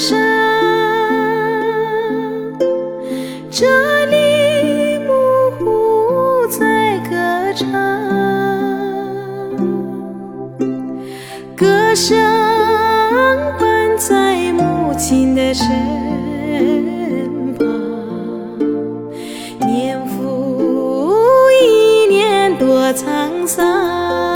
声，这里牧户在歌唱，歌声伴在母亲的身旁，年复一年多沧桑。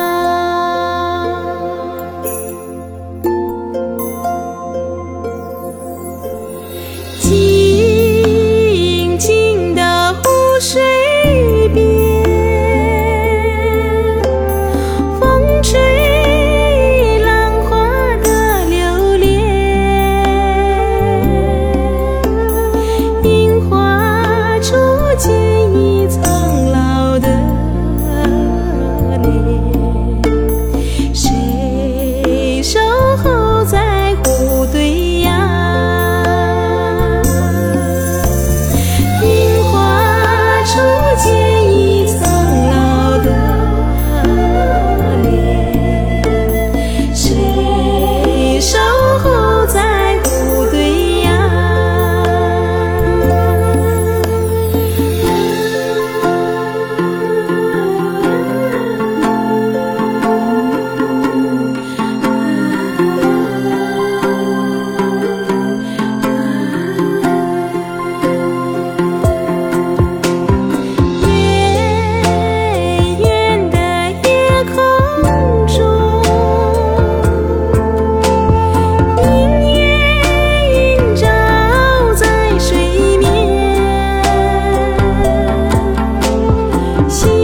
见心。